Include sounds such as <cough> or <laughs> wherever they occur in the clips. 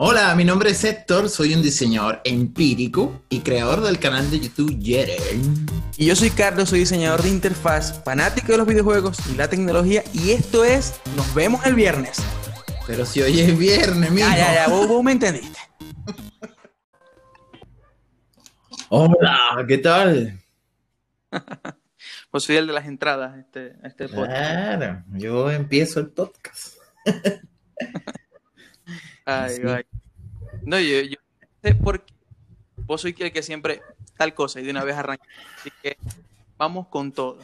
Hola, mi nombre es Héctor, soy un diseñador empírico y creador del canal de YouTube Yeren. Y yo soy Carlos, soy diseñador de interfaz, fanático de los videojuegos y la tecnología. Y esto es Nos vemos el viernes. Pero si hoy es viernes, mijo. Ya, ya, ya, vos, vos me entendiste. Hola, ¿qué tal? <laughs> Pues soy el de las entradas este, este podcast. Claro, yo empiezo el podcast. <laughs> Ay, Sí. ay. No, yo, yo sé por qué. Vos sois el que siempre tal cosa y de una vez arranca. Así que vamos con todo.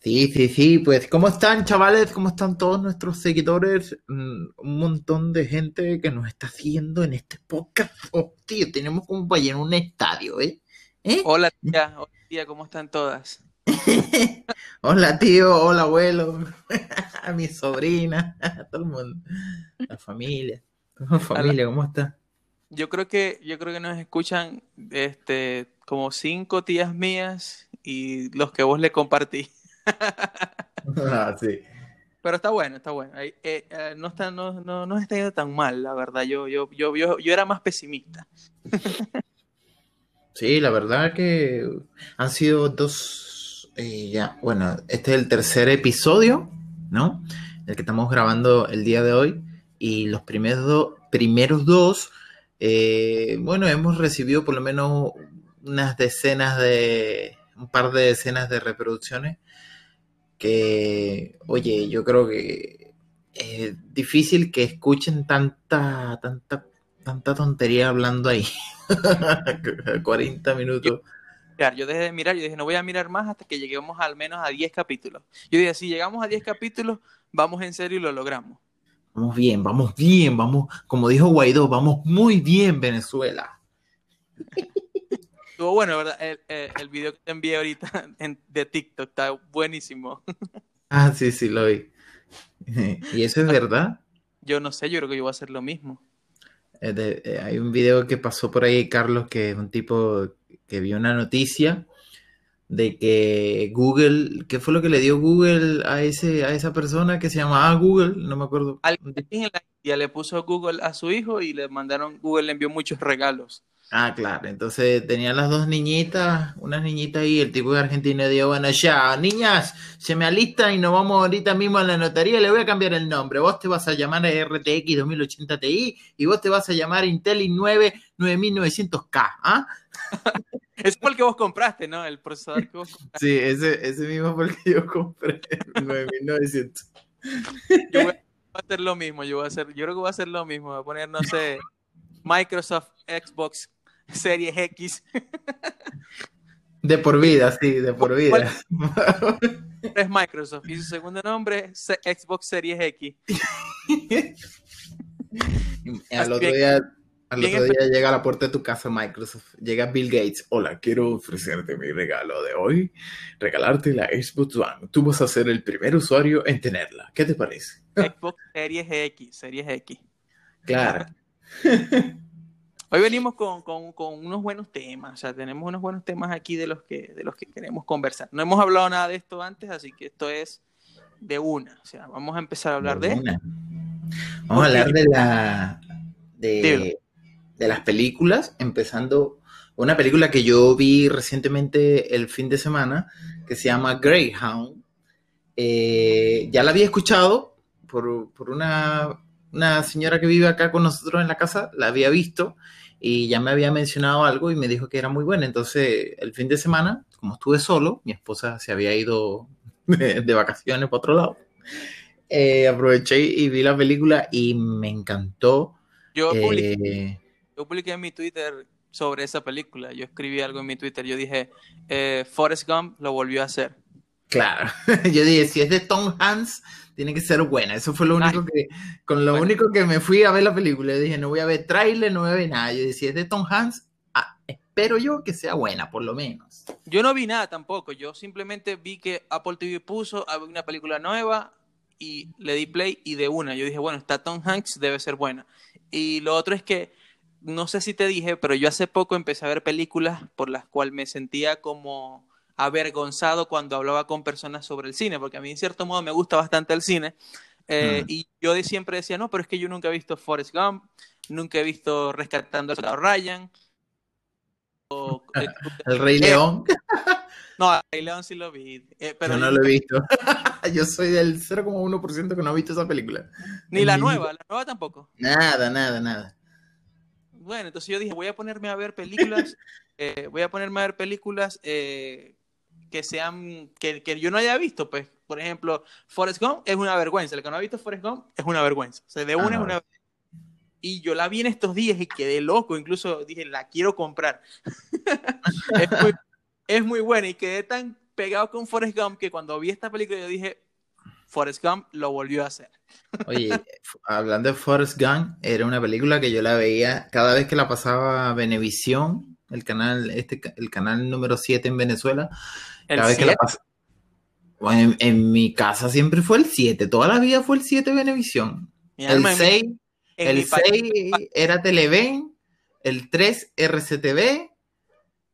Sí, sí, sí, pues ¿cómo están chavales? ¿Cómo están todos nuestros seguidores? Mm, Un montón de gente que nos está siguiendo en este podcast. Oh, tío, tenemos como para llenar un estadio, ¿eh? ¿Eh? Hola tía, hola tía, ¿cómo están todas? <laughs> Hola tío, hola abuelo, a <laughs> mi sobrina, a <laughs> todo el mundo, la familia, la familia, ¿cómo está? Yo creo que, yo creo que nos escuchan este, como cinco tías mías y los que vos le compartí. Ah, sí. Pero está bueno, está bueno. Eh, eh, no está, no, no, no está yendo tan mal, la verdad. Yo, yo, yo, yo, yo era más pesimista. Sí, la verdad que han sido dos, eh, ya, bueno, este es el tercer episodio, ¿no? El que estamos grabando el día de hoy y los primeros, do- primeros dos, eh, bueno, hemos recibido por lo menos unas decenas de, un par de decenas de reproducciones que, oye, yo creo que es difícil que escuchen tanta, tanta, tanta tontería hablando ahí. <laughs> 40 minutos. Yo dejé de mirar, yo dije, no voy a mirar más hasta que lleguemos al menos a 10 capítulos. Yo dije, si llegamos a 10 capítulos, vamos en serio y lo logramos. Vamos bien, vamos bien, vamos, como dijo Guaidó, vamos muy bien, Venezuela. Estuvo bueno, ¿verdad? El, el, el video que te envié ahorita <laughs> en- de TikTok está buenísimo. Ah, sí, sí, lo vi. <laughs> ¿Y eso es verdad? Yo no sé, yo creo que yo voy a hacer lo mismo. Eh, de- eh, hay un video que pasó por ahí, Carlos, que es un tipo que vio una noticia de que Google, ¿qué fue lo que le dio Google a ese, a esa persona que se llamaba Google? No me acuerdo. Alguien en la India le puso Google a su hijo y le mandaron, Google le envió muchos regalos. Ah, claro. Entonces tenían las dos niñitas, unas niñitas ahí, el tipo de Argentina dijo, bueno, ya, niñas, se me alistan y nos vamos ahorita mismo a la notaría, le voy a cambiar el nombre. Vos te vas a llamar RTX 2080 Ti y vos te vas a llamar Intel i9 9900K, ¿ah? <laughs> Es por el que vos compraste, ¿no? El procesador que vos compraste. Sí, ese, ese mismo fue el que yo compré, 9900. Yo voy a hacer lo mismo, yo voy a hacer, yo creo que voy a hacer lo mismo, voy a poner, no sé, Microsoft Xbox Series X. De por vida, sí, de por vida. <laughs> Es Microsoft y su segundo nombre es Xbox Series X. <laughs> Al otro día, al bien otro día llega a la puerta de tu casa Microsoft. Llega Bill Gates. Hola, quiero ofrecerte mi regalo de hoy. Regalarte la Xbox One. Tú vas a ser el primer usuario en tenerla. ¿Qué te parece? Xbox Series X, Series X. Claro. <laughs> Hoy venimos con, con- con unos buenos temas, o sea, tenemos unos buenos temas aquí de los que de los que queremos conversar. No hemos hablado nada de esto antes, así que esto es de una, o sea, vamos a empezar a hablar de Una. Vamos a hablar de la de, de las películas, empezando una película que yo vi recientemente el fin de semana, que se llama Greyhound. Eh, ya la había escuchado por, por una, una señora que vive acá con nosotros en la casa, la había visto y ya me había mencionado algo y me dijo que era muy buena. Entonces, el fin de semana, como estuve solo, mi esposa se había ido <laughs> de, de vacaciones para otro lado. Eh, aproveché y vi la película y me encantó. Yo Eh, yo publiqué en mi Twitter sobre esa película, yo escribí algo en mi Twitter, yo dije, eh, Forrest Gump lo volvió a hacer. claro, <laughs> yo dije, si es de Tom Hanks, tiene que ser buena. Eso fue lo único que, con lo Bueno. único que me fui a ver la película. Yo dije, no voy a ver tráiler, no voy a ver nada. Yo dije, si es de Tom Hanks, ah, espero yo que sea buena, por lo menos. Yo no vi nada tampoco, yo simplemente vi que Apple TV puso una película nueva y le di play y de una, yo dije, bueno, está Tom Hanks, debe ser buena. Y lo otro es que, no sé si te dije, pero yo hace poco empecé a ver películas por las cuales me sentía como avergonzado cuando hablaba con personas sobre el cine, porque a mí en cierto modo me gusta bastante el cine, Eh, Mm. Y yo de siempre decía, no, pero es que yo nunca he visto Forrest Gump, nunca he visto Rescatando a Ryan. o- <laughs> eh, El Rey León, <laughs> no, a Rey León sí lo vi. eh, pero yo no lo he visto. <laughs> yo soy del 0,1% que no ha visto esa película. Ni la nueva, la nueva tampoco. Nada, nada, nada. Bueno, entonces yo dije, voy a ponerme a ver películas, <laughs> eh, voy a ponerme a ver películas eh, que sean, que, que yo no haya visto, pues, por ejemplo, Forrest Gump es una vergüenza, el que no ha visto Forrest Gump es una vergüenza, o sea, de una es una y yo la vi en estos días y quedé loco, incluso dije, la quiero comprar. <laughs> es, muy, es muy buena. Y quedé tan pegado con Forrest Gump que cuando vi esta película yo dije, Forrest Gump lo volvió a hacer. <laughs> Oye, hablando de Forrest Gump, era una película que yo la veía cada vez que la pasaba Venevisión, el canal, este, el canal número 7 en Venezuela. El Cada vez que la pasaba. Bueno, en, en mi casa siempre fue el 7, toda la vida fue el 7 Venevisión. El alma, en mi- 6, en mi el país- 6 era Televen, el 3 RCTV,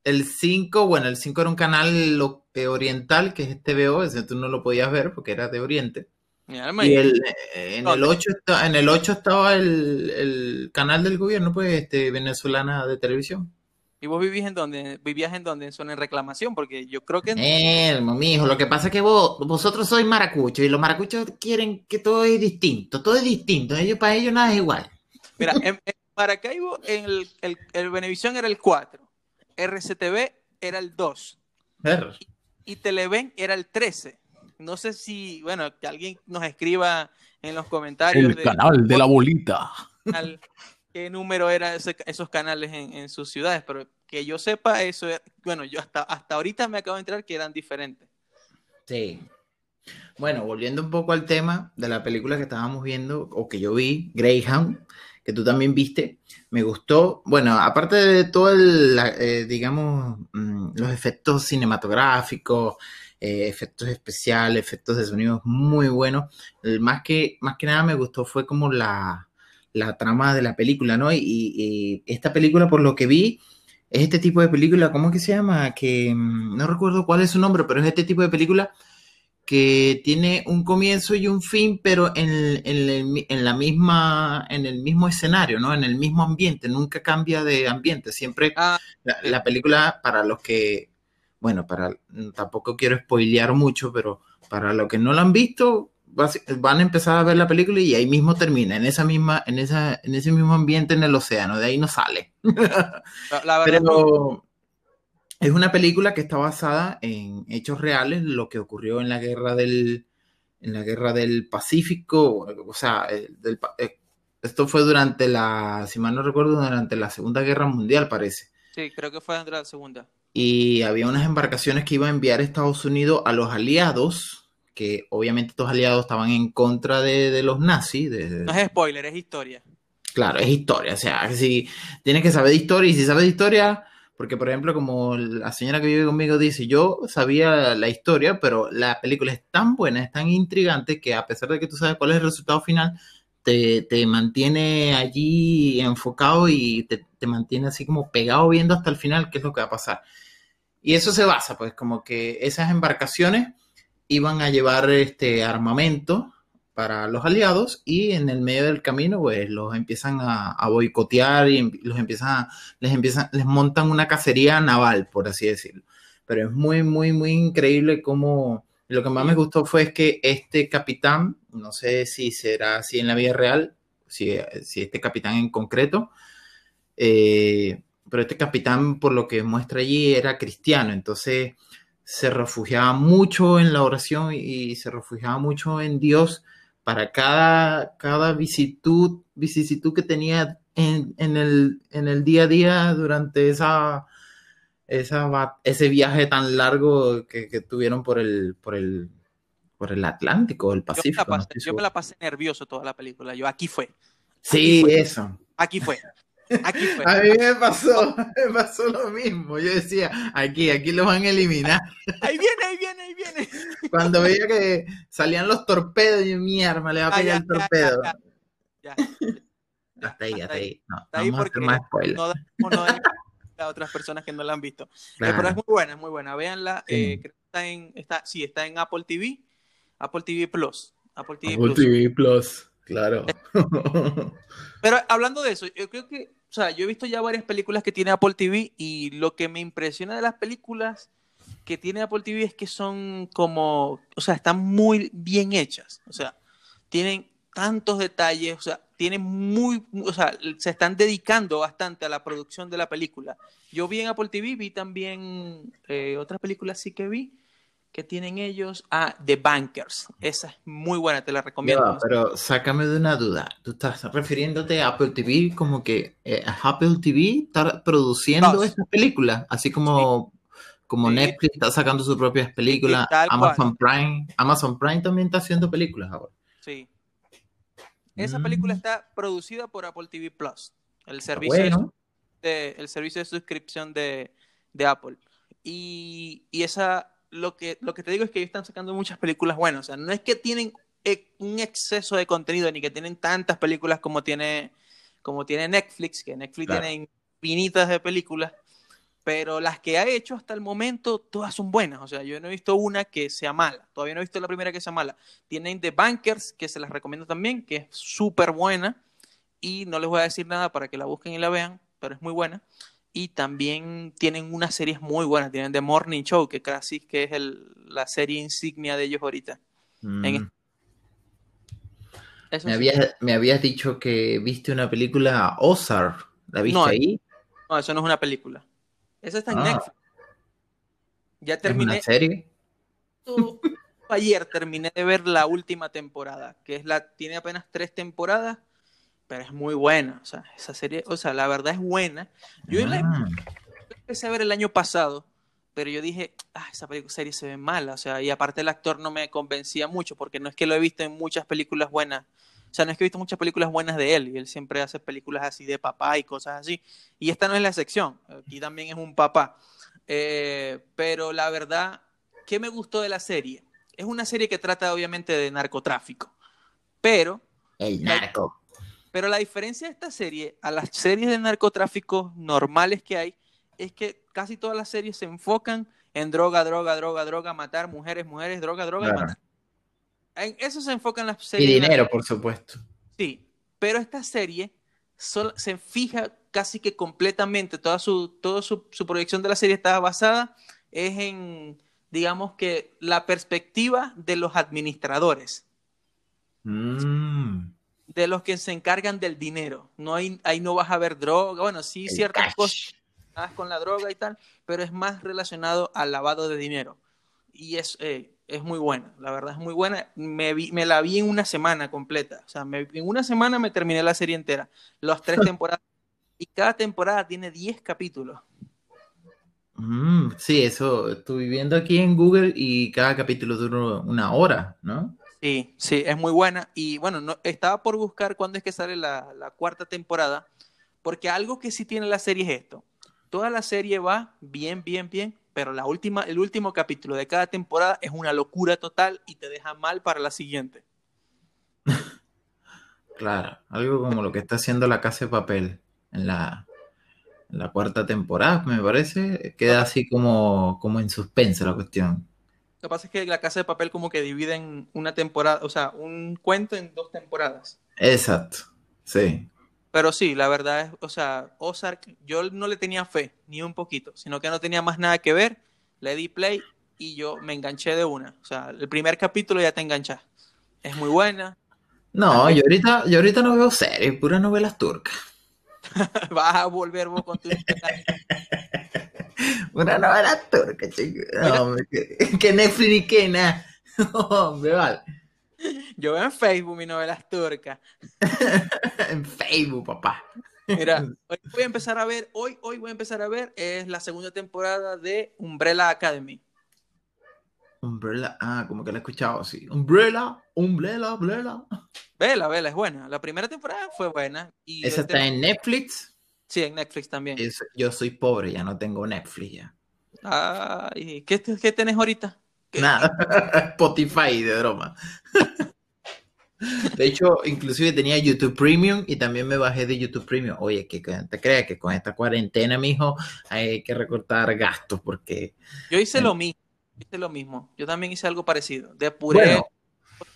el 5, bueno, el 5 era un canal lo- eh, oriental, que es TVO, ese tú no lo podías ver porque era de Oriente. Y el, eh, en, el te- 8 está, en el 8 estaba el, el canal del gobierno, pues, este, venezolana de televisión. ¿Y vos vivís en donde? ¿Vivías en donde? En zona de reclamación, porque yo creo que... Eh, mijo, lo que pasa es que vos, vosotros sois maracuchos y los maracuchos quieren que todo es distinto, todo es distinto. Ellos, para ellos nada es igual. Mira, <laughs> en, en Maracaibo el, el, el Venevisión era el 4, RCTV era el 2 Ver. y Televen era el 13. No sé si, bueno, que alguien nos escriba en los comentarios El de canal de la bolita. canal, qué número era ese- esos canales en, en sus ciudades, pero que yo sepa eso, era- bueno, yo hasta, hasta ahorita me acabo de enterar que eran diferentes. Sí. Bueno, volviendo un poco al tema de la película que estábamos viendo, o que yo vi, Greyhound, que tú también viste, me gustó. Bueno, aparte de todo el, eh, digamos, mm, los efectos cinematográficos, eh, efectos especiales, efectos de sonido muy buenos, más que, más que nada me gustó fue como la, la trama de la película, ¿no? Y, y esta película, por lo que vi, es este tipo de película, ¿cómo que se llama? Que mm, no recuerdo cuál es su nombre, pero es este tipo de película que tiene un comienzo y un fin, pero en, el- en la misma, en el mismo escenario, ¿no? En el mismo ambiente, nunca cambia de ambiente, siempre Ah, la, película, para los que, bueno, para, tampoco quiero spoilear mucho, pero para los que no la han visto, van a empezar a ver la película y ahí mismo termina, en esa misma, en esa, en ese mismo ambiente en el océano, de ahí no sale. <laughs> La, la verdad, Pero es una película que está basada en hechos reales, lo que ocurrió en la guerra del, en la guerra del Pacífico, o sea, eh, del eh, esto fue durante la, si mal no recuerdo, durante la Segunda Guerra Mundial, parece. sí, creo que fue entre la segunda. Y había unas embarcaciones que iban a enviar a Estados Unidos a los aliados, que obviamente estos aliados estaban en contra de, de los nazis, de, de- No es spoiler, es historia. Claro, es historia, o sea, si tienes que saber de historia y si sabes de historia, porque por ejemplo, como la señora que vive conmigo dice, yo sabía la historia, pero la película es tan buena, es tan intrigante que a pesar de que tú sabes cuál es el resultado final, te, te mantiene allí enfocado y te, te mantiene así como pegado viendo hasta el final qué es lo que va a pasar. Y eso se basa, pues como que esas embarcaciones iban a llevar este armamento para los aliados y en el medio del camino pues los empiezan a, a boicotear y los empiezan a- les empiezan les montan una cacería naval por así decirlo. Pero es muy muy muy increíble cómo lo que más me gustó fue es que este capitán no sé si será así en la vida real si, si este capitán en concreto eh, pero este capitán por lo que muestra allí era cristiano. Entonces se refugiaba mucho en la oración y se refugiaba mucho en Dios para cada, cada vicisitud, vicisitud que tenía en, en el, en el día a día durante esa, esa, ese viaje tan largo que, que tuvieron por el, por el, por el Atlántico, el Yo me, la Pacífico. no yo me la pasé nervioso toda la película. Yo, aquí fue, Sí, fue. eso. aquí fue, aquí fue. A mí me pasó, me pasó lo mismo. Yo decía, aquí, aquí lo van a eliminar. Ahí viene, ahí viene, ahí viene. Cuando veía que salían los torpedos, yo, mi arma, le va a Ah, pegar ya, el torpedo. ya. Ya, Hasta ahí, hasta hasta ahí. ahí. No, ahí porque más no no damos a otras personas que no la han visto. Eh, pero Claro. es muy buena, es muy buena. Véanla. Sí. eh, creo que está en, está, sí, está en Apple TV, Apple TV Plus. Apple TV Apple Plus. TV Plus, claro. Pero hablando de eso, yo creo que, o sea, yo he visto ya varias películas que tiene Apple TV y lo que me impresiona de las películas que tiene Apple TV es que son como, o sea, están muy bien hechas, o sea, tienen tantos detalles, o sea, tienen muy, o sea, se están dedicando bastante a la producción de la película. Yo vi en Apple TV, vi también eh, otras películas sí que vi que tienen ellos a The Bankers. Esa es muy buena, te la recomiendo. Ya, pero sácame de una duda. Tú estás refiriéndote a Apple TV como que eh, Apple TV está produciendo Plus. estas películas, así como, como Sí. Netflix está sacando sus propias películas, Amazon Prime, Amazon Prime también está haciendo películas ahora. Sí. Esa Mm. película está producida por Apple TV Plus, el servicio, Bueno, de, el servicio de suscripción de, de Apple. Y, y esa, lo que, lo que te digo es que ellos están sacando muchas películas buenas. O sea, no es que tienen eh, un exceso de contenido, ni que tienen tantas películas como tiene, como tiene Netflix, que Netflix Claro. tiene infinitas de películas. Pero las que ha hecho hasta el momento, todas son buenas. O sea, yo no he visto una que sea mala. Todavía no he visto la primera que sea mala. Tienen The Bankers, que se las recomiendo también, que es súper buena. Y no les voy a decir nada para que la busquen y la vean, pero es muy buena. Y también tienen unas series muy buenas. Tienen The Morning Show, que casi que es el- la serie insignia de ellos ahorita. mm, en- me, sí. habías, me habías dicho que viste una película Ozark. ¿La viste No, ahí? No, eso no es una película. Esa está en Ah. Netflix. Ya ¿Es terminé. una serie? Ayer terminé de ver la última temporada, que es la, tiene apenas tres temporadas, pero es muy buena. O sea, esa serie, o sea, la verdad es buena. Yo la Ah, empecé a ver el año pasado, pero yo dije, ah, esa serie se ve mala. O sea, y aparte el actor no me convencía mucho, porque no es que lo he visto en muchas películas buenas. O sea, no es que he visto muchas películas buenas de él, y él siempre hace películas así de papá y cosas así. Y esta no es la excepción, aquí también es un papá. Eh, pero la verdad, ¿qué me gustó de la serie? Es una serie que trata obviamente de narcotráfico, pero el narco. Pero la diferencia de esta serie a las series de narcotráfico normales que hay es que casi todas las series se enfocan en droga, droga, droga, droga, matar mujeres, mujeres, droga, droga y Claro. matar. En eso se enfocan las Y series. de dinero, por supuesto. Sí, pero esta serie se fija casi que completamente, toda su, toda su, su proyección de la serie está basada es en, digamos que, la perspectiva de los administradores, Mm, de los que se encargan del dinero. No hay, ahí no vas a ver droga, bueno, sí, el ciertas cash. cosas relacionadas con la droga y tal, pero es más relacionado al lavado de dinero. Y es, eh, es muy buena, la verdad es muy buena. Me, vi- me la vi en una semana completa. O sea, me- en una semana me terminé la serie entera. Las tres <laughs> temporadas. Y cada temporada tiene 10 capítulos. Mm, sí, eso estuve viendo aquí en Google y cada capítulo dura una hora, ¿no? Sí, sí, es muy buena. Y bueno, no, estaba por buscar cuándo es que sale la, cuarta temporada, porque algo que sí tiene la serie es esto. Toda la serie va bien, bien, bien, pero la última, el último capítulo de cada temporada es una locura total y te deja mal para la siguiente. <laughs> Claro, algo como lo que está haciendo la Casa de Papel en la, en la cuarta temporada, me parece. Queda así como, como en suspenso la cuestión. Lo que pasa es que la casa de papel como que divide en una temporada, o sea, un cuento en dos temporadas. Exacto, sí. Pero sí, la verdad es, o sea, Ozark, yo no le tenía fe, ni un poquito, sino que no tenía más nada que ver, le di play y yo me enganché de una. O sea, el primer capítulo ya te enganchas. Es muy buena, No, yo ahorita, yo ahorita no veo series, puras novelas turcas. <laughs> vas a volver vos con tu... <laughs> Una novela turca, chico. <laughs> Mira. No, hombre, que, que Netflix ni que nada. <laughs> Hombre, vale. Yo veo en Facebook mis novelas turcas. <laughs> En Facebook, papá. Mira, hoy voy a empezar a ver, hoy, hoy voy a empezar a ver, es la segunda temporada de Umbrella Academy. Umbrella, ah, como que la he escuchado así. Umbrella, Umbrella, Umbrella. Vela, vela, es buena. La primera temporada fue buena. Y Esa está en Netflix. Sí, en Netflix también. Es- yo soy pobre, ya no tengo Netflix ya. Ay, ¿qué, qué tenés ahorita? ¿Qué- Nada, <laughs> Spotify de broma. De hecho, inclusive tenía YouTube Premium y también me bajé de YouTube Premium. Oye, que te creas que con esta cuarentena, mijo, hay que recortar gastos porque Yo hice Eh. lo mismo. Hice lo mismo. Yo también hice algo parecido. Depuré Bueno.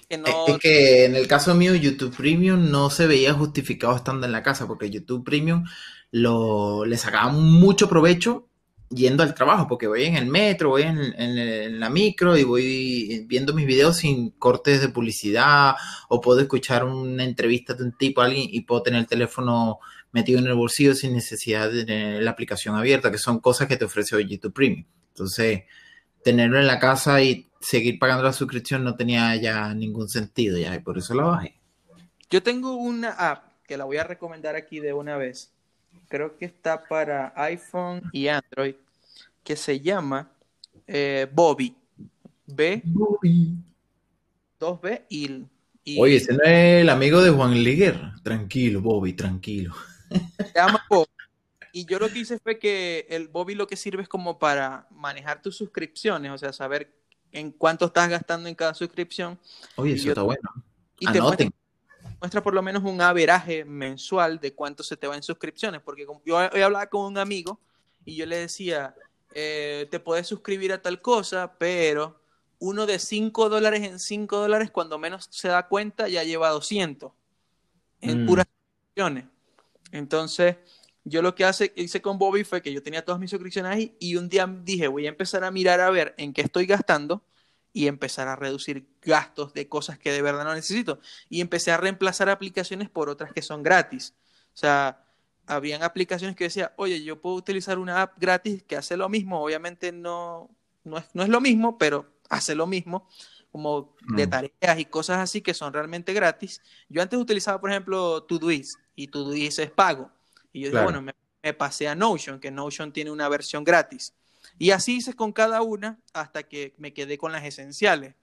que no... Es que en el caso mío, YouTube Premium no se veía justificado estando en la casa, porque YouTube Premium lo, le sacaba mucho provecho yendo al trabajo, porque voy en el metro, voy en, en, la micro y voy viendo mis videos sin cortes de publicidad o puedo escuchar una entrevista de un tipo a alguien y puedo tener el teléfono metido en el bolsillo sin necesidad de tener la aplicación abierta, que son cosas que te ofrece YouTube Premium. Entonces, tenerlo en la casa y seguir pagando la suscripción no tenía ya ningún sentido ya y por eso lo bajé. Yo tengo una app que la voy a recomendar aquí de una vez creo que está para iPhone y Android, que se llama eh, Bobby. B. Bobby. 2B y, Oye, ese no es el amigo de Juan Liguer. Tranquilo, Bobby, tranquilo. Se llama Bobby. Y yo lo que hice fue que el Bobby lo que sirve es como para manejar tus suscripciones, o sea, saber en cuánto estás gastando en cada suscripción. Oye, eso está bueno. Y Anoten muestra por lo menos un averaje mensual de cuánto se te va en suscripciones, porque yo he hablado con un amigo y yo le decía, eh, te puedes suscribir a tal cosa, pero uno de 5 dólares en 5 dólares, cuando menos se da cuenta, ya lleva 200 en mm. puras suscripciones. Entonces, yo lo que hace, hice con Bobby fue que yo tenía todas mis suscripciones ahí y un día dije, voy a empezar a mirar a ver en qué estoy gastando y empezar a reducir gastos de cosas que de verdad no necesito. Y empecé a reemplazar aplicaciones por otras que son gratis. O sea, habían aplicaciones que decía, oye, yo puedo utilizar una app gratis que hace lo mismo. Obviamente no, no, es, no es lo mismo, pero hace lo mismo, como de mm. tareas y cosas así que son realmente gratis. Yo antes utilizaba, por ejemplo, Todoist y Todoist es pago. Y yo dije, bueno, me, me pasé a Notion, que Notion tiene una versión gratis. Y así hice con cada una hasta que me quedé con las esenciales.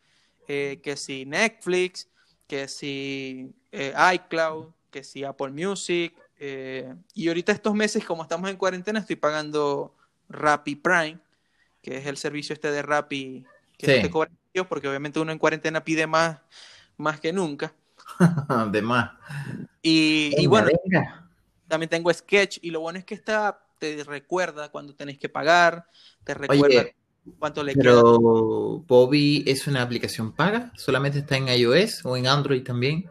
Eh, que si Netflix, que si eh, iCloud, que si Apple Music. Eh, y ahorita estos meses, como estamos en cuarentena, estoy pagando Rappi Prime, que es el servicio este de Rappi que te cobra porque obviamente uno en cuarentena pide más, más que nunca. <laughs> de más. Y, bueno, también tengo Sketch y lo bueno es que está te recuerda cuando tenés que pagar, te recuerda cuánto le pero Bobby es una aplicación paga, solamente está en iOS o en Android también.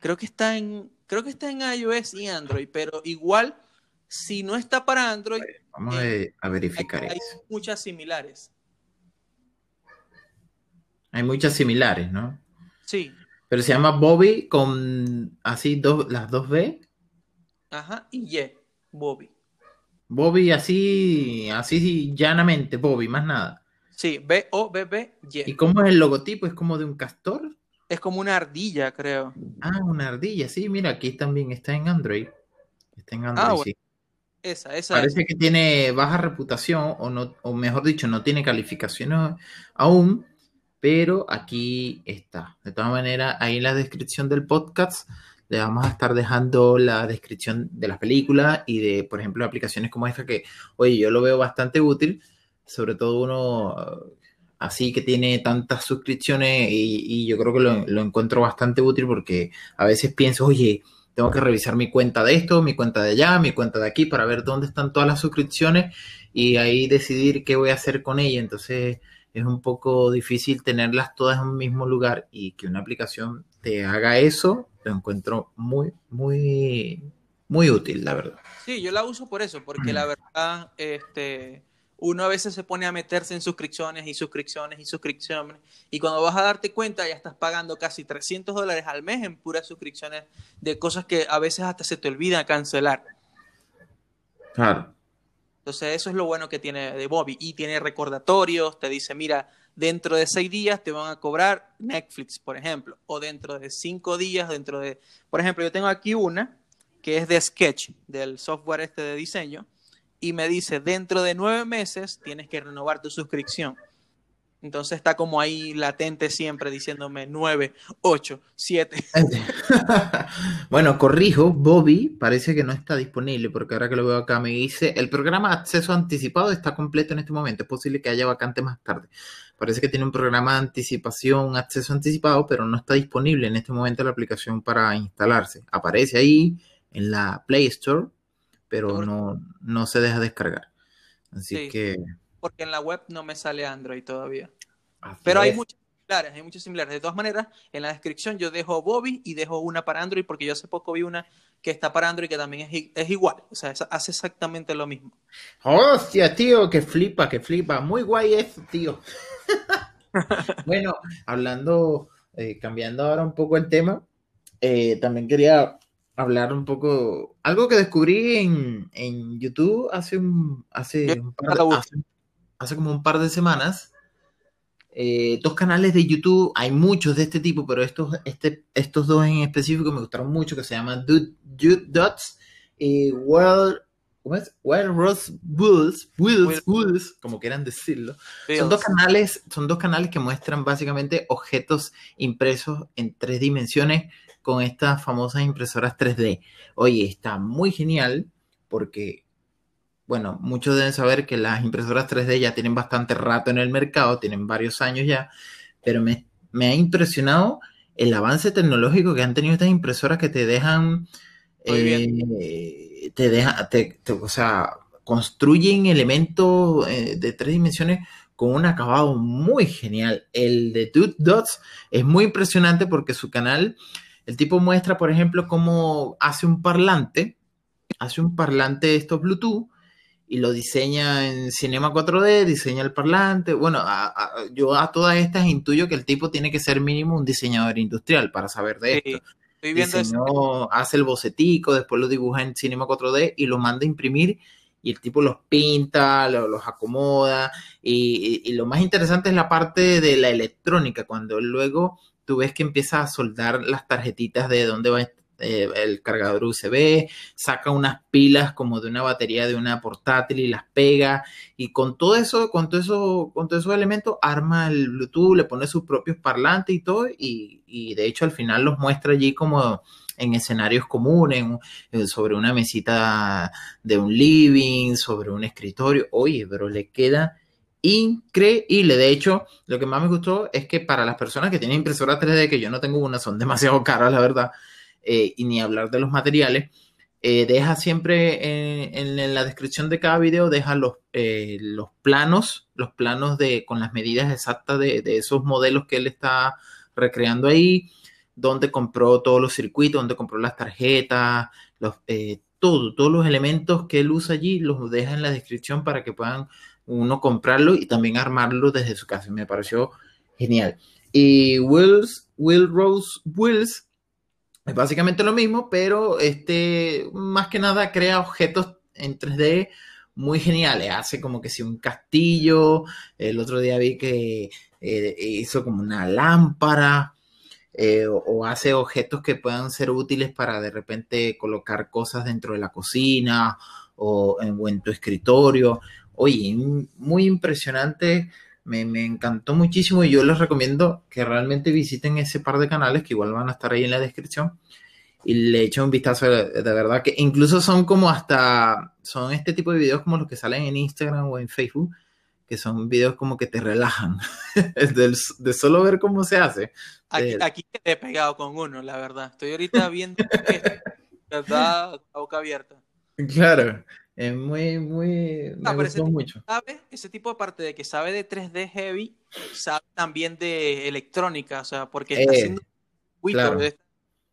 Creo que está en, creo que está en iOS y Android, pero igual si no está para Android, vamos eh, a verificar hay, muchas similares. Hay muchas similares, ¿no? Sí. Pero se llama Bobby con así dos, las dos B. Ajá, y Y, Bobby. Bobby así, así llanamente, Bobby, más nada. Sí, B-O-B-B-Y. ¿Y cómo es el logotipo? ¿Es como de un castor? Es como una ardilla, creo. Ah, una ardilla, sí, mira, aquí también está en Android. Está en Android, ah, sí. Esa, esa. Parece que tiene baja reputación, o, no, o mejor dicho, no tiene calificación aún, pero aquí está. De todas maneras, ahí en la descripción del podcast le vamos a estar dejando la descripción de las películas y de, por ejemplo, aplicaciones como esta que, oye, yo lo veo bastante útil, sobre todo uno así que tiene tantas suscripciones y, yo creo que lo, encuentro bastante útil porque a veces pienso, oye, tengo que revisar mi cuenta de esto, mi cuenta de allá, mi cuenta de aquí para ver dónde están todas las suscripciones y ahí decidir qué voy a hacer con ella. Entonces es un poco difícil tenerlas todas en un mismo lugar y que una aplicación te haga eso lo encuentro muy, muy, muy útil, la verdad. Sí, yo la uso por eso, porque la verdad, este, uno a veces se pone a meterse en suscripciones y suscripciones y suscripciones, y cuando vas a darte cuenta ya estás pagando casi 300 dólares al mes en puras suscripciones de cosas que a veces hasta se te olvida cancelar. Claro. Entonces eso es lo bueno que tiene de Bobby, y tiene recordatorios, te dice, mira, dentro de seis días te van a cobrar Netflix, por ejemplo, o dentro de cinco días, dentro de, por ejemplo, yo tengo aquí una que es de Sketch, del software este de diseño, y me dice, dentro de nueve meses tienes que renovar tu suscripción. Entonces está como ahí latente siempre diciéndome 9, 8, 7. bueno, corrijo, Bobby parece que no está disponible porque ahora que lo veo acá me dice, el programa acceso anticipado está completo en este momento, es posible que haya vacante más tarde. Parece que tiene un programa de anticipación, acceso anticipado, pero no está disponible en este momento la aplicación para instalarse. Aparece ahí en la Play Store, pero no, no se deja descargar. Así que porque en la web no me sale Android todavía. Pero hay muchas similares, hay muchos similares. De todas maneras, en la descripción yo dejo Bobby y dejo una para Android porque yo hace poco vi una que está para Android que también es, es igual, o sea, hace exactamente lo mismo. Hostia, tío, que flipa, que flipa. Muy guay eso, tío. <laughs> bueno, hablando, eh, cambiando ahora un poco el tema, eh, también quería hablar un poco, algo que descubrí en, en YouTube hace un, hace, un par de, hace, hace como un par de semanas eh, dos canales de YouTube, hay muchos de este tipo, pero estos, este, estos dos en específico me gustaron mucho, que se llaman Dude, Dots y World, ¿cómo es? Wild Rose Bulls, Bulls, Bulls, como quieran decirlo. Son dos canales, son dos canales que muestran básicamente objetos impresos en tres dimensiones con estas famosas impresoras 3D. Oye, está muy genial porque bueno, muchos deben saber que las impresoras 3D ya tienen bastante rato en el mercado, tienen varios años ya, pero me, ha impresionado el avance tecnológico que han tenido estas impresoras que te dejan, eh, te dejan, o sea, construyen elementos eh, de tres dimensiones con un acabado muy genial. El de Dude Dots es muy impresionante porque su canal, el tipo muestra, por ejemplo, cómo hace un parlante, hace un parlante de estos Bluetooth y lo diseña en Cinema 4D, diseña el parlante. Bueno, yo a todas estas intuyo que el tipo tiene que ser mínimo un diseñador industrial para saber de esto. Estoy viendo hace el bocetico, después lo dibuja en Cinema 4D y lo manda a imprimir y el tipo los pinta, los, acomoda y, y, lo más interesante es la parte de la electrónica, cuando luego tú ves que empieza a soldar las tarjetitas de dónde va eh, el cargador USB, saca unas pilas como de una batería de una portátil y las pega y con todo eso, con todo eso, con todos esos elementos arma el Bluetooth, le pone sus propios parlantes y todo y, de hecho al final los muestra allí como en escenarios comunes, eh, sobre una mesita de un living, sobre un escritorio. Oye, pero le queda increíble. De hecho, lo que más me gustó es que para las personas que tienen impresora 3D, que yo no tengo una, son demasiado caras, la verdad. Eh, y ni hablar de los materiales, eh, deja siempre en, la descripción de cada video, deja los, eh, los planos, los planos de, con las medidas exactas de, esos modelos que él está recreando ahí, donde compró todos los circuitos, donde compró las tarjetas, todo, todos los elementos que él usa allí, los deja en la descripción para que puedan uno comprarlo y también armarlo desde su casa. Me pareció genial. Y Wills, Will Rose Wills es básicamente lo mismo, pero este, más que nada crea objetos en 3D muy geniales. Hace como que si un castillo. El otro día vi que eh, hizo como una lámpara. Eh, o, hace objetos que puedan ser útiles para de repente colocar cosas dentro de la cocina o en, tu escritorio. Oye, muy impresionante. Me, me, encantó muchísimo y yo les recomiendo que realmente visiten ese par de canales que igual van a estar ahí en la descripción y le echen un vistazo de, verdad que incluso son como hasta son este tipo de videos como los que salen en Instagram o en Facebook que son videos como que te relajan <laughs> de, de solo ver cómo se hace aquí, aquí he pegado con uno la verdad. Estoy ahorita viendo está a boca abierta. <laughs> Claro es muy, muy. Me gustó mucho. Sabe, ese tipo, aparte de que sabe de 3D heavy, sabe también de electrónica, o sea, porque está eh, haciendo. Claro.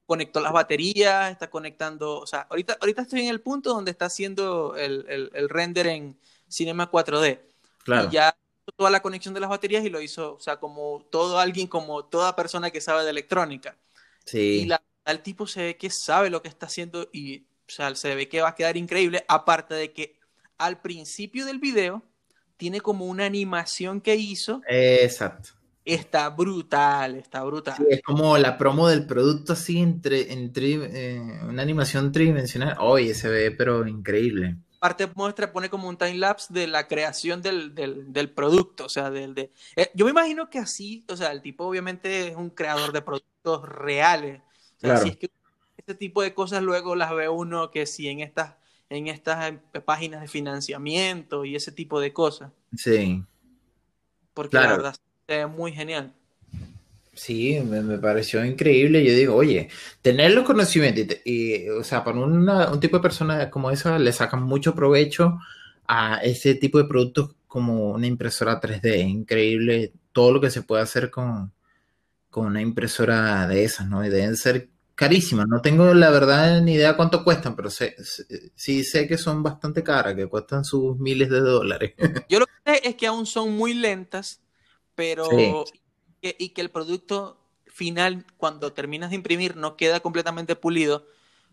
Conectó las baterías, está conectando. O sea, ahorita, ahorita estoy en el punto donde está haciendo el, el, el render en Cinema 4D. Claro. Y ya toda la conexión de las baterías y lo hizo, o sea, como todo alguien, como toda persona que sabe de electrónica. Sí. Y la, el tipo se ve que sabe lo que está haciendo y o sea, se ve que va a quedar increíble, aparte de que al principio del video tiene como una animación que hizo. Exacto. Está brutal, está brutal. es como la promo del producto así entre, entre una animación tridimensional. Oye, se ve pero increíble. Aparte muestra, pone como un time lapse de la creación del, producto, o sea, del de... Eh, yo me imagino que así, o sea, el tipo obviamente es un creador de productos reales. claro. es que este tipo de cosas luego las ve uno que sí en estas, en estas eh, páginas de financiamiento y ese tipo de cosas. Sí. Porque la verdad es muy genial. Sí, me, pareció increíble. Yo digo, oye, tener los conocimientos y, o sea, para un tipo de persona como esa le sacan mucho provecho a ese tipo de productos como una impresora 3D. Increíble todo lo que se puede hacer con, con una impresora de esas, ¿no? Y deben ser carísimas. No tengo la verdad ni idea cuánto cuestan, pero sé, sí sé que son bastante caras, que cuestan sus miles de dólares. <laughs> Yo lo que sé es que aún son muy lentas, pero y que el producto final, cuando terminas de imprimir, no queda completamente pulido.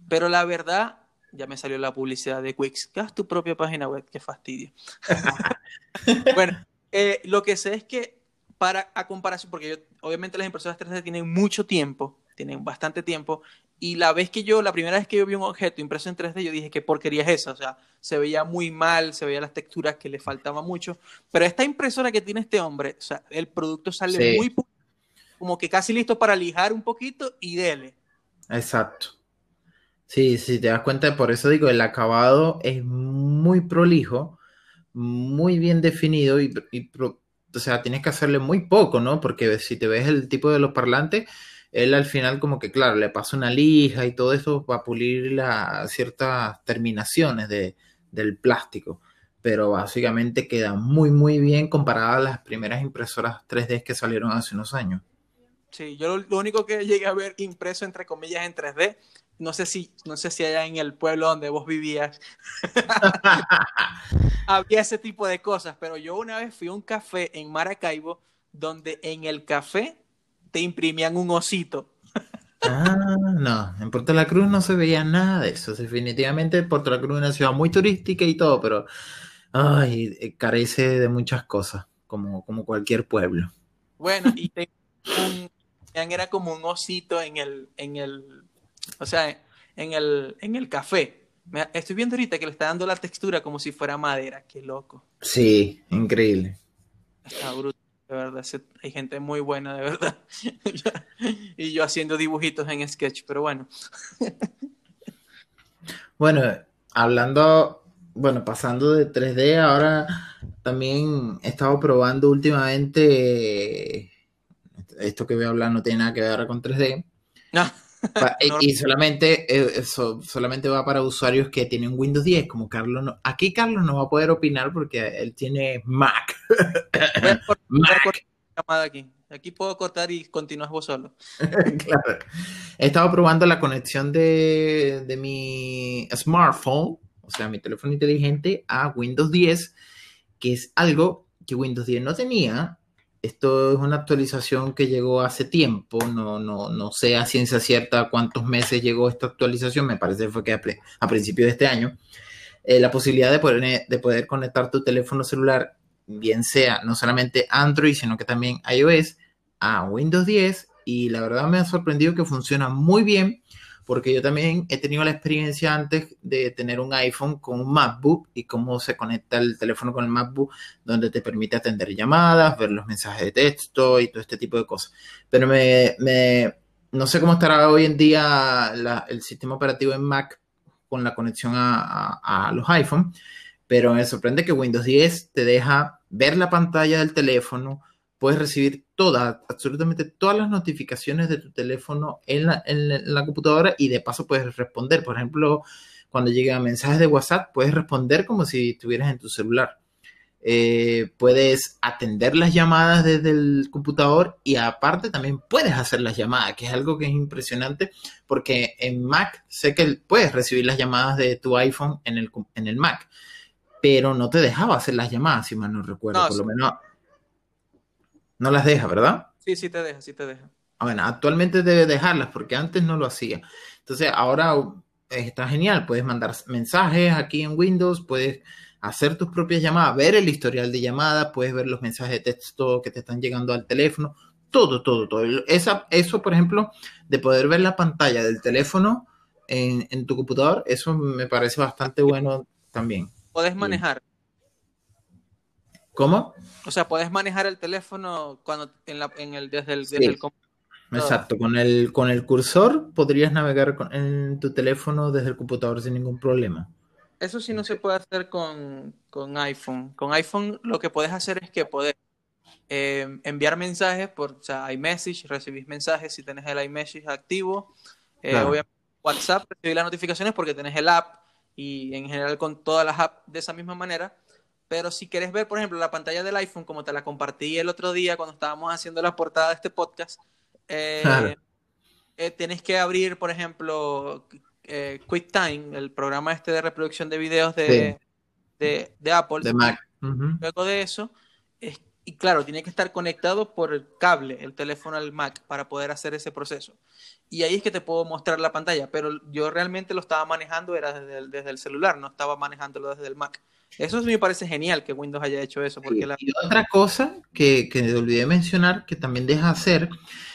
Pero la verdad, ya me salió la publicidad de Quix. Haz tu propia página web, qué fastidio. <laughs> bueno, eh, lo que sé es que para a comparación, porque yo, obviamente las impresoras 3D tienen mucho tiempo, tienen bastante tiempo, y la vez que yo, la primera vez que yo vi un objeto impreso en 3D, yo dije, ¿qué porquería es esa? O sea, se veía muy mal, se veían las texturas que le faltaba mucho, pero esta impresora que tiene este hombre, o sea, el producto sale muy como que casi listo para lijar un poquito y dele. Exacto. Sí, sí, te das cuenta, por eso digo, el acabado es muy prolijo, muy bien definido y, o sea, tienes que hacerle muy poco, ¿no? Porque si te ves el tipo de los parlantes, él al final como que, claro, le pasa una lija y todo eso para pulir las ciertas terminaciones de, del plástico. Pero básicamente queda muy, muy bien comparada a las primeras impresoras 3D que salieron hace unos años. Sí, yo lo, único que llegué a ver impreso entre comillas en 3D, no sé si, no sé si allá en el pueblo donde vos vivías <laughs> <laughs> había ese tipo de cosas, pero yo una vez fui a un café en Maracaibo donde en el café te imprimían un osito. Ah, no, en Puerto La Cruz no se veía nada de eso. Definitivamente Puerto La Cruz es una ciudad muy turística y todo, pero ay, eh, carece de muchas cosas, como, como cualquier pueblo. Bueno, y te, un, era como un osito en el, en el, o sea, en el, en el café. estoy viendo ahorita que le está dando la textura como si fuera madera, qué loco. Sí, increíble. Está bruto, de verdad. Hay gente muy buena, de verdad. <laughs> y yo haciendo dibujitos en sketch, pero bueno. bueno, hablando, bueno, pasando de 3D, ahora también he estado probando últimamente esto que voy a hablar no tiene nada que ver con 3D. <laughs> y solamente eh, eso solamente va para usuarios que tienen Windows 10, como Carlos. No, aquí Carlos no va a poder opinar porque él tiene Mac. aquí. aquí puedo cortar y continúas vos solo. <laughs> claro. He estado probando la conexión de, de mi smartphone, o sea, mi teléfono inteligente, a Windows 10, que es algo que Windows 10 no tenía esto es una actualización que llegó hace tiempo, no, no, no sé a ciencia cierta cuántos meses llegó esta actualización, me parece que fue que a, principios de este año. Eh, la posibilidad de poder, de poder conectar tu teléfono celular, bien sea no solamente Android, sino que también iOS, a Windows 10, y la verdad me ha sorprendido que funciona muy bien porque yo también he tenido la experiencia antes de tener un iPhone con un MacBook y cómo se conecta el teléfono con el MacBook, donde te permite atender llamadas, ver los mensajes de texto y todo este tipo de cosas. Pero me, no sé cómo estará hoy en día el sistema operativo en Mac con la conexión a, a los iPhones, pero me sorprende que Windows 10 te deja ver la pantalla del teléfono, puedes recibir todas, absolutamente todas las notificaciones de tu teléfono en la, computadora y de paso puedes responder. Por ejemplo, cuando llegan mensajes de WhatsApp, puedes responder como si estuvieras en tu celular. Eh, puedes atender las llamadas desde el computador y aparte también puedes hacer las llamadas, que es algo que es impresionante porque en Mac sé que puedes recibir las llamadas de tu iPhone en el, en el Mac, pero no te dejaba hacer las llamadas, si mal no recuerdo, por lo menos no las deja, ¿verdad? Sí, sí te deja, sí te deja. Ah, bueno, actualmente debe dejarlas porque antes no lo hacía. Entonces, ahora está genial. Puedes mandar mensajes aquí en Windows, puedes hacer tus propias llamadas, ver el historial de llamadas, puedes ver los mensajes de texto que te están llegando al teléfono, todo, todo, todo. Esa, eso, por ejemplo, de poder ver la pantalla del teléfono en, en tu computador, eso me parece bastante bueno también. Puedes manejar ¿Cómo? O sea, puedes manejar el teléfono cuando en, la, en el, desde el, desde Exacto, con el, con el cursor podrías navegar en tu teléfono desde el computador sin ningún problema. Eso sí no se puede hacer con, iPhone. Con iPhone lo que puedes hacer es que puedes eh, enviar mensajes por o sea, iMessage, recibís mensajes si tenés el iMessage activo. Eh, obviamente WhatsApp, recibir las notificaciones porque tenés el app y en general con todas las apps de esa misma manera. Pero si quieres ver, por ejemplo, la pantalla del iPhone, como te la compartí el otro día cuando estábamos haciendo la portada de este podcast, Eh, Claro. eh, tienes que abrir, por ejemplo, eh, QuickTime, el programa este de reproducción de videos de, de, de Apple. De Mac. Luego de eso, es- y claro, tiene que estar conectado por el cable, el teléfono al Mac, para poder hacer ese proceso. Y ahí es que te puedo mostrar la pantalla, pero yo realmente lo estaba manejando era desde el, desde el celular, no estaba manejándolo desde el Mac. Eso me parece genial que Windows haya hecho eso, porque la... Y otra cosa que, que olvidé mencionar que también deja hacer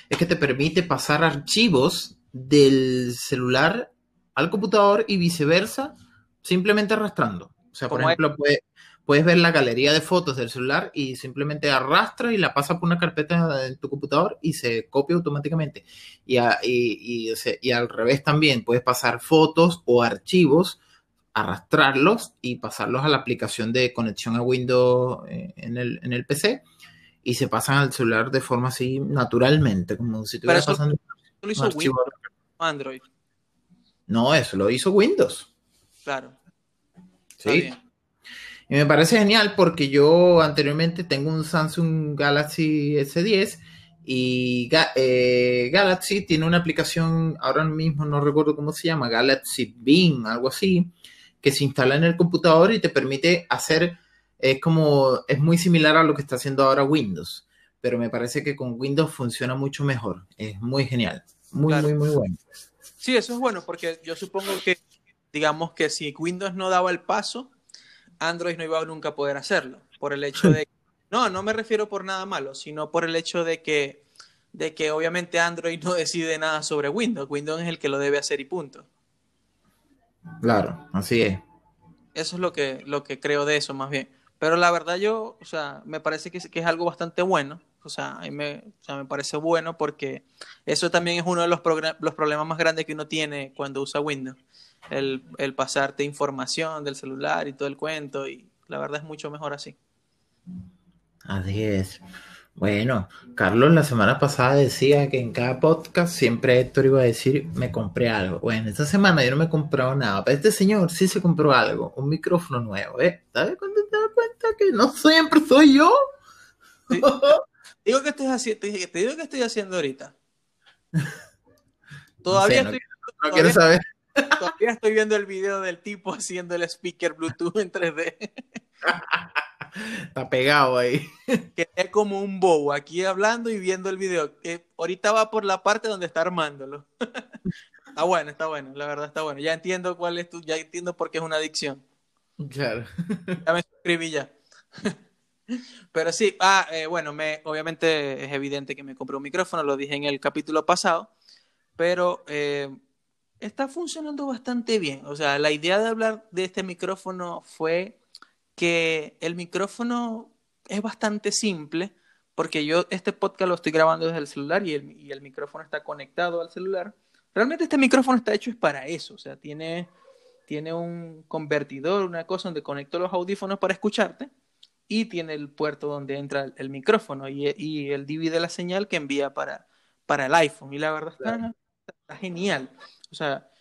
es que te permite pasar archivos del celular al computador y viceversa, simplemente arrastrando. O sea, por ejemplo, puedes, puedes ver la galería de fotos del celular y simplemente arrastra y la pasa por una carpeta en tu computador y se copia automáticamente. Y, a- y- y al revés también, puedes pasar fotos o archivos arrastrarlos y pasarlos a la aplicación de conexión a Windows eh, en el, en el PC y se pasan al celular de forma así naturalmente, como si estuviera pasando lo hizo. Windows, Android, No, eso lo hizo Windows. claro. Sí. Y me parece genial porque yo anteriormente tengo un Samsung Galaxy S10 y Ga- eh, Galaxy tiene una aplicación, ahora mismo no recuerdo cómo se llama, Galaxy Beam, algo así, que se instala en el computador y te permite hacer, es como, es muy similar a lo que está haciendo ahora Windows, pero me parece que con Windows funciona mucho mejor, es muy genial, muy, Claro. muy, muy bueno. Sí, eso es bueno porque yo supongo que, digamos que si Windows no daba el paso, Android no iba a nunca poder hacerlo. Por el hecho de... <laughs> No, no me refiero por nada malo, sino por el hecho de que, de que obviamente Android no decide nada sobre Windows. Windows es el que lo debe hacer y punto. Claro, así es. Eso es lo que, lo que creo de eso, más bien. Pero la verdad yo, o sea, me parece que, es- que es algo bastante bueno. O sea, a mí me, o sea, me parece bueno porque eso también es uno de los, los problemas más grandes que uno tiene cuando usa Windows. El, el pasarte información del celular y todo el cuento. Y la verdad es mucho mejor así. Así es. Bueno, Carlos la semana pasada decía que en cada podcast siempre Héctor iba a decir, me compré algo. Bueno, esta semana yo no me he comprado nada, pero este señor sí se compró algo, un micrófono nuevo, ¿eh? ¿Sabes cuándo te das cuenta que no siempre soy yo? Sí. <laughs> Digo que estoy haciendo, te, te digo que estoy haciendo ahorita. Todavía, no estoy, No quiero saber. todavía estoy viendo el video del tipo haciendo el speaker Bluetooth en 3D. <laughs> Está pegado ahí. que es como un bobo aquí hablando y viendo el video. Que ahorita va por la parte donde está armándolo. <laughs> está bueno, está bueno, la verdad está bueno. Ya entiendo cuál es tu, ya entiendo por qué es una adicción. Claro. Ya me suscribí ya. <laughs> Pero sí, ah, eh, bueno, me, obviamente es evidente que me compré un micrófono, lo dije en el capítulo pasado, pero eh, está funcionando bastante bien. O sea, la idea de hablar de este micrófono fue que el micrófono es bastante simple, porque yo este podcast lo estoy grabando desde el celular y el, y el micrófono está conectado al celular. Realmente este micrófono está hecho es para eso, o sea, tiene, tiene un convertidor, una cosa donde conecto los audífonos para escucharte y tiene el puerto donde entra el, el micrófono y, y él divide la señal que envía para, para el iPhone. Y la verdad está, Claro. está genial. O sea,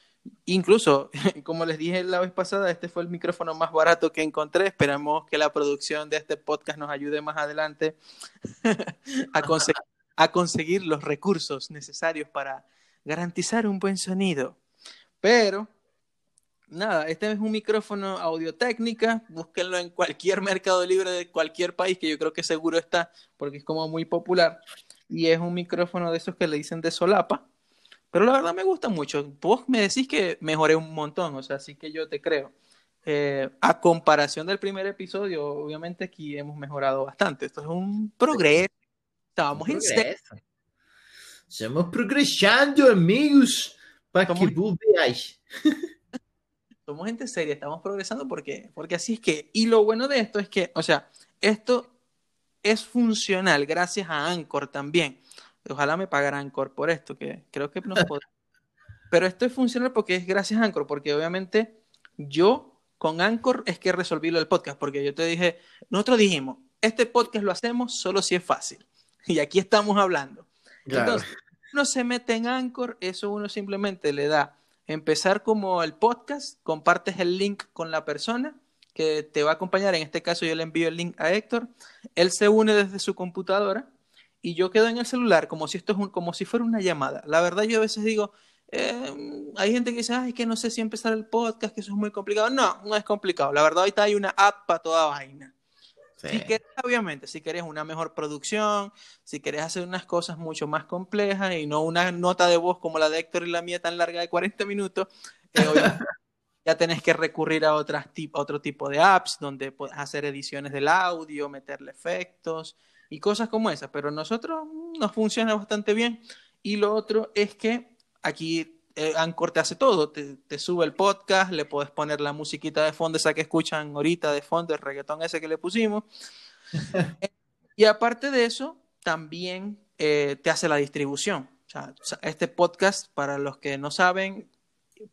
incluso, <laughs> como les dije la vez pasada, este fue el micrófono más barato que encontré. Esperamos que la producción de este podcast nos ayude más adelante <laughs> a, conseguir, los recursos necesarios para garantizar un buen sonido. Pero nada, este es un micrófono audio técnica, búsquenlo en cualquier mercado libre de cualquier país, que yo creo que seguro está, porque es como muy popular, y es un micrófono de esos que le dicen de solapa, pero la verdad me gusta mucho. Vos me decís que mejoré un montón, o sea, así que yo te creo. Eh, a comparación del primer episodio, obviamente aquí hemos mejorado bastante. Esto es un progreso. Estábamos en serio. Progreso. Estamos progresando, amigos, para que vos veáis. <laughs> somos gente seria, estamos progresando porque, porque así es que, y lo bueno de esto es que, o sea, esto es funcional gracias a Anchor también. Ojalá me pagara Anchor por esto, que creo que nos pod- <laughs> Pero esto es funcional porque es gracias a Anchor, porque obviamente yo con Anchor es que resolví lo del podcast, porque yo te dije, nosotros dijimos, este podcast lo hacemos solo si es fácil. <laughs> Y aquí estamos hablando. Claro. Entonces, uno se mete en Anchor, eso uno simplemente le da empezar como el podcast, compartes el link con la persona que te va a acompañar, en este caso yo le envío el link a Héctor, él se une desde su computadora y yo quedo en el celular como si esto es un, como si fuera una llamada. La verdad yo a veces digo, eh, hay gente que dice, ay, que no sé si empezar el podcast, que eso es muy complicado. No, no es complicado. La verdad ahorita hay una app para toda vaina. Si querés, obviamente, si querés una mejor producción, si querés hacer unas cosas mucho más complejas y no una nota de voz como la de Héctor y la mía tan larga de 40 minutos, eh, <laughs> ya tenés que recurrir a otras otro tipo de apps donde puedes hacer ediciones del audio, meterle efectos y cosas como esas. Pero nosotros mm, nos funciona bastante bien. Y lo otro es que aquí eh, Anchor te hace todo, te, sube el podcast, le puedes poner la musiquita de fondo, esa que escuchan ahorita de fondo, el reggaetón ese que le pusimos. <laughs> y aparte de eso, también eh, te hace la distribución. este podcast, para los que no saben,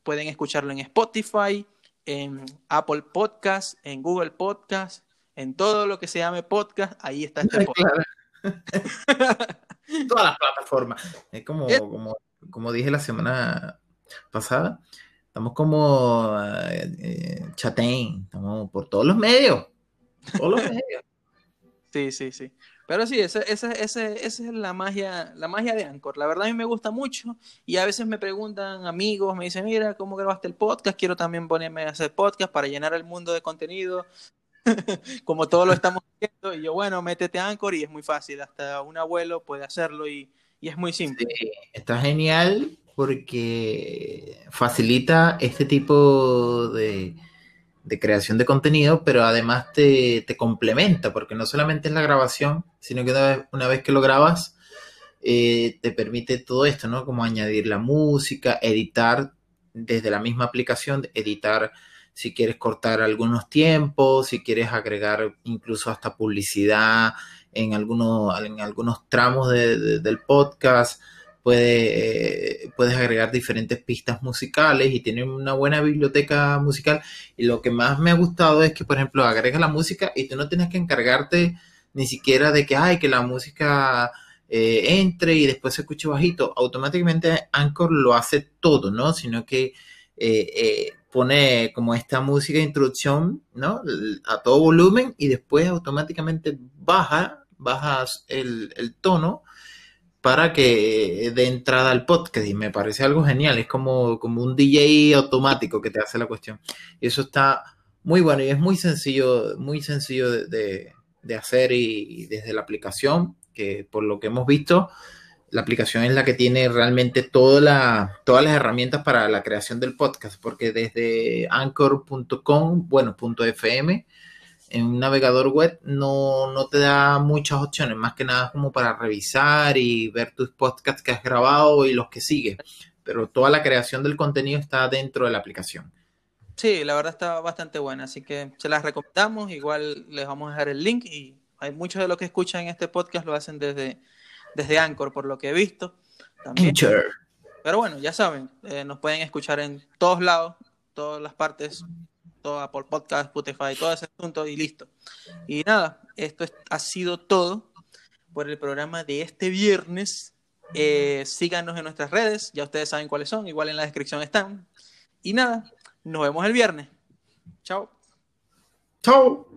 pueden escucharlo en Spotify, en Apple Podcast, en Google Podcast, en todo lo que se llame podcast, ahí está este <laughs> podcast. <laughs> Todas las plataformas. Es como, como como dije la semana pasada, estamos como eh, eh estamos por todos los medios. Todos los medios. <laughs> Sí, sí, sí. Pero sí, esa, esa, esa, es la magia, la magia de Anchor. La verdad a mí me gusta mucho y a veces me preguntan amigos, me dicen, mira, ¿cómo grabaste el podcast? Quiero también ponerme a hacer podcast para llenar el mundo de contenido, <laughs> como todos lo estamos haciendo. Y yo, bueno, métete a Anchor y es muy fácil. Hasta un abuelo puede hacerlo y, y es muy simple. está genial porque facilita este tipo de, creación de contenido, pero además te, complementa, porque no solamente es la grabación, sino que una vez, que lo grabas, eh, te permite todo esto, ¿no? Como añadir la música, editar desde la misma aplicación, editar si quieres cortar algunos tiempos, si quieres agregar incluso hasta publicidad, en algunos, en algunos tramos del podcast. Puede, eh, puedes agregar diferentes pistas musicales y tiene una buena biblioteca musical. Y lo que más me ha gustado es que, por ejemplo, agregas la música y tú no tienes que encargarte ni siquiera de que, ay, que la música eh, entre y después se escuche bajito. Automáticamente Anchor lo hace todo, ¿no? Sino que eh, pone como esta música de introducción, ¿no? A todo volumen y después automáticamente baja bajas el, tono para que dé entrada al podcast y me parece algo genial, es como, como un DJ automático que te hace la cuestión. Y eso está muy bueno y es muy sencillo, muy sencillo de, hacer y, desde la aplicación, que por lo que hemos visto, la aplicación es la que tiene realmente todas las herramientas para la creación del podcast, porque desde anchor.com, bueno, .fm, en un navegador web no, no, te da muchas opciones, más que nada como para revisar y ver tus podcasts que has grabado y los que sigues. Pero toda la creación del contenido está dentro de la aplicación. Sí, la verdad está bastante buena, así que se las recomendamos. Igual les vamos a dejar el link y hay muchos de los que escuchan este podcast lo hacen desde, desde Anchor, por lo que he visto. Anchor. Pero bueno, ya saben, eh, nos pueden escuchar en todos lados, todas las partes todo por Podcast, Spotify, todo ese asunto y listo. Y nada, esto ha sido todo por el programa de este viernes. Eh, síganos en nuestras redes, ya ustedes saben cuáles son, igual en la descripción están. Y nada, nos vemos el viernes. Chao. Chao.